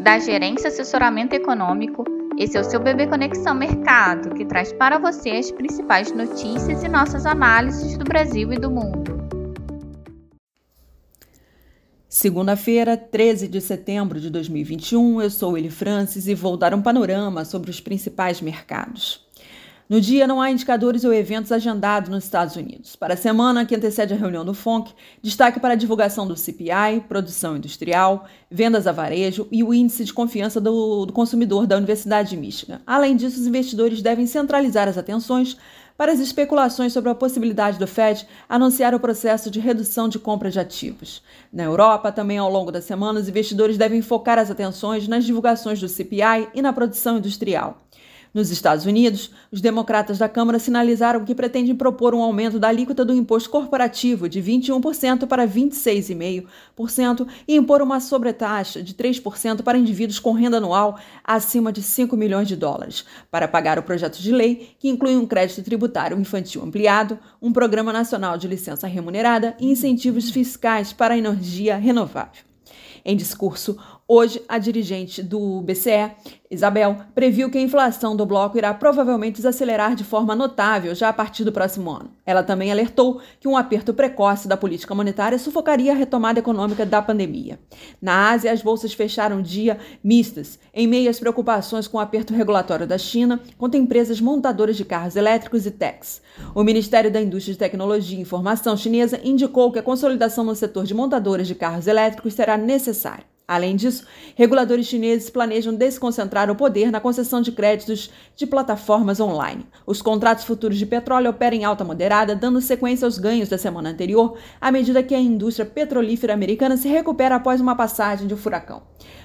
da Gerência Assessoramento Econômico. Esse é o seu Bebê Conexão Mercado, que traz para você as principais notícias e nossas análises do Brasil e do mundo. Segunda-feira, 13 de setembro de 2021, eu sou Eli Francis e vou dar um panorama sobre os principais mercados. No dia, não há indicadores ou eventos agendados nos Estados Unidos. Para a semana que antecede a reunião do FONC, destaque para a divulgação do CPI, produção industrial, vendas a varejo e o índice de confiança do, do consumidor da Universidade de Michigan. Além disso, os investidores devem centralizar as atenções para as especulações sobre a possibilidade do Fed anunciar o processo de redução de compra de ativos. Na Europa, também ao longo da semana, os investidores devem focar as atenções nas divulgações do CPI e na produção industrial. Nos Estados Unidos, os democratas da Câmara sinalizaram que pretendem propor um aumento da alíquota do imposto corporativo de 21% para 26,5% e impor uma sobretaxa de 3% para indivíduos com renda anual acima de 5 milhões de dólares, para pagar o projeto de lei que inclui um crédito tributário infantil ampliado, um programa nacional de licença remunerada e incentivos fiscais para a energia renovável. Em discurso, hoje a dirigente do BCE Isabel previu que a inflação do bloco irá provavelmente desacelerar de forma notável já a partir do próximo ano. Ela também alertou que um aperto precoce da política monetária sufocaria a retomada econômica da pandemia. Na Ásia, as bolsas fecharam dia mistas, em meio às preocupações com o aperto regulatório da China contra empresas montadoras de carros elétricos e techs. O Ministério da Indústria Tecnologia e Informação chinesa indicou que a consolidação no setor de montadoras de carros elétricos será necessária. Além disso, reguladores chineses planejam desconcentrar o poder na concessão de créditos de plataformas online. Os contratos futuros de petróleo operam em alta moderada, dando sequência aos ganhos da semana anterior, à medida que a indústria petrolífera americana se recupera após uma passagem de um furacão.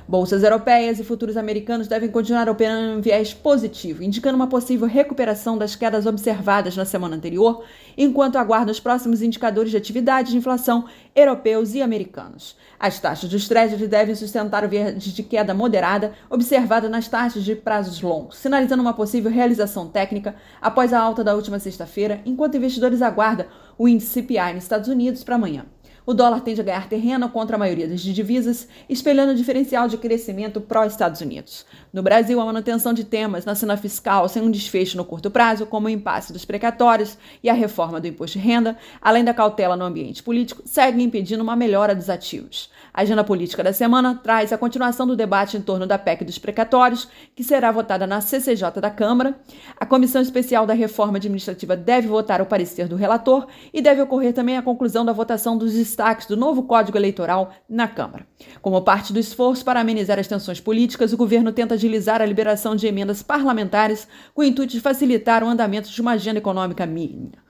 Bolsas europeias e futuros americanos devem continuar operando em viés positivo, indicando uma possível recuperação das quedas observadas na semana anterior, enquanto aguardam os próximos indicadores de atividade de inflação europeus e americanos. As taxas dos Treasury devem sustentar o viés de queda moderada observada nas taxas de prazos longos, sinalizando uma possível realização técnica após a alta da última sexta-feira, enquanto investidores aguardam o índice CPI nos Estados Unidos para amanhã. O dólar tende a ganhar terreno contra a maioria das divisas, espelhando o diferencial de crescimento pró-Estados Unidos. No Brasil, a manutenção de temas na cena fiscal sem um desfecho no curto prazo, como o impasse dos precatórios e a reforma do imposto de renda, além da cautela no ambiente político, seguem impedindo uma melhora dos ativos. A agenda política da semana traz a continuação do debate em torno da PEC dos precatórios, que será votada na CCJ da Câmara. A Comissão Especial da Reforma Administrativa deve votar o parecer do relator e deve ocorrer também a conclusão da votação dos destaques do novo Código Eleitoral na Câmara. Como parte do esforço para amenizar as tensões políticas, o governo tenta agilizar a liberação de emendas parlamentares com o intuito de facilitar o andamento de uma agenda econômica mínima.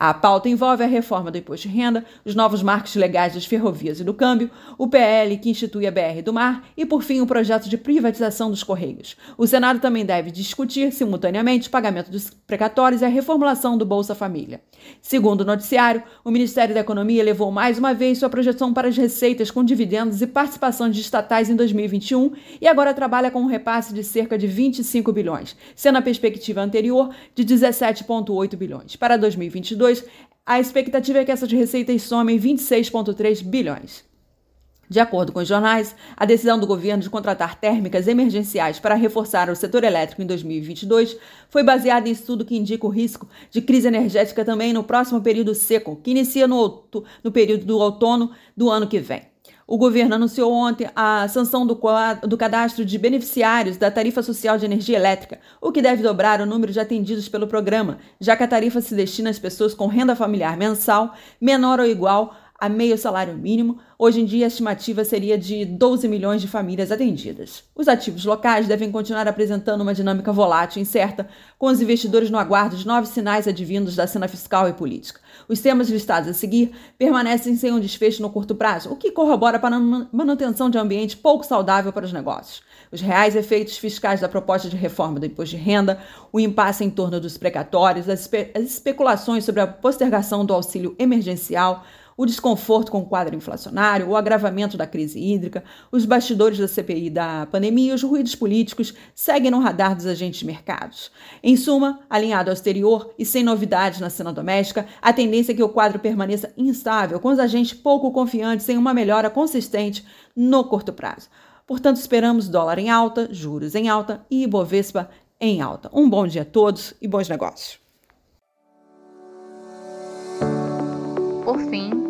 A pauta envolve a reforma do imposto de renda, os novos marcos legais das ferrovias e do câmbio, o PL que institui a BR do Mar e, por fim, o projeto de privatização dos Correios. O Senado também deve discutir simultaneamente o pagamento dos precatórios e a reformulação do Bolsa Família. Segundo o noticiário, o Ministério da Economia elevou mais uma vez sua projeção para as receitas com dividendos e participações de estatais em 2021 e agora trabalha com um repasse de cerca de 25 bilhões, sendo a perspectiva anterior de 17,8 bilhões. Para 2022, 2022, a expectativa é que essas receitas somem 26,3 bilhões. De acordo com os jornais, a decisão do governo de contratar térmicas emergenciais para reforçar o setor elétrico em 2022 foi baseada em estudo que indica o risco de crise energética também no próximo período seco, que inicia no, no período do outono do ano que vem. O governo anunciou ontem a sanção do, do, cadastro de beneficiários da tarifa social de energia elétrica, o que deve dobrar o número de atendidos pelo programa, já que a tarifa se destina às pessoas com renda familiar mensal menor ou igual a meio salário mínimo, hoje em dia a estimativa seria de 12 milhões de famílias atendidas. Os ativos locais devem continuar apresentando uma dinâmica volátil e incerta, com os investidores no aguardo de novos sinais advindos da cena fiscal e política. Os temas listados a seguir permanecem sem um desfecho no curto prazo, o que corrobora para a manutenção de um ambiente pouco saudável para os negócios. Os reais efeitos fiscais da proposta de reforma do imposto de renda, o impasse em torno dos precatórios, as, espe as especulações sobre a postergação do auxílio emergencial, o desconforto com o quadro inflacionário, o agravamento da crise hídrica, os bastidores da CPI da pandemia e os ruídos políticos seguem no radar dos agentes de mercados. Em suma, alinhado ao exterior e sem novidades na cena doméstica, a tendência é que o quadro permaneça instável, com os agentes pouco confiantes em uma melhora consistente no curto prazo. Portanto, esperamos dólar em alta, juros em alta e Ibovespa em alta. Um bom dia a todos e bons negócios. Por fim,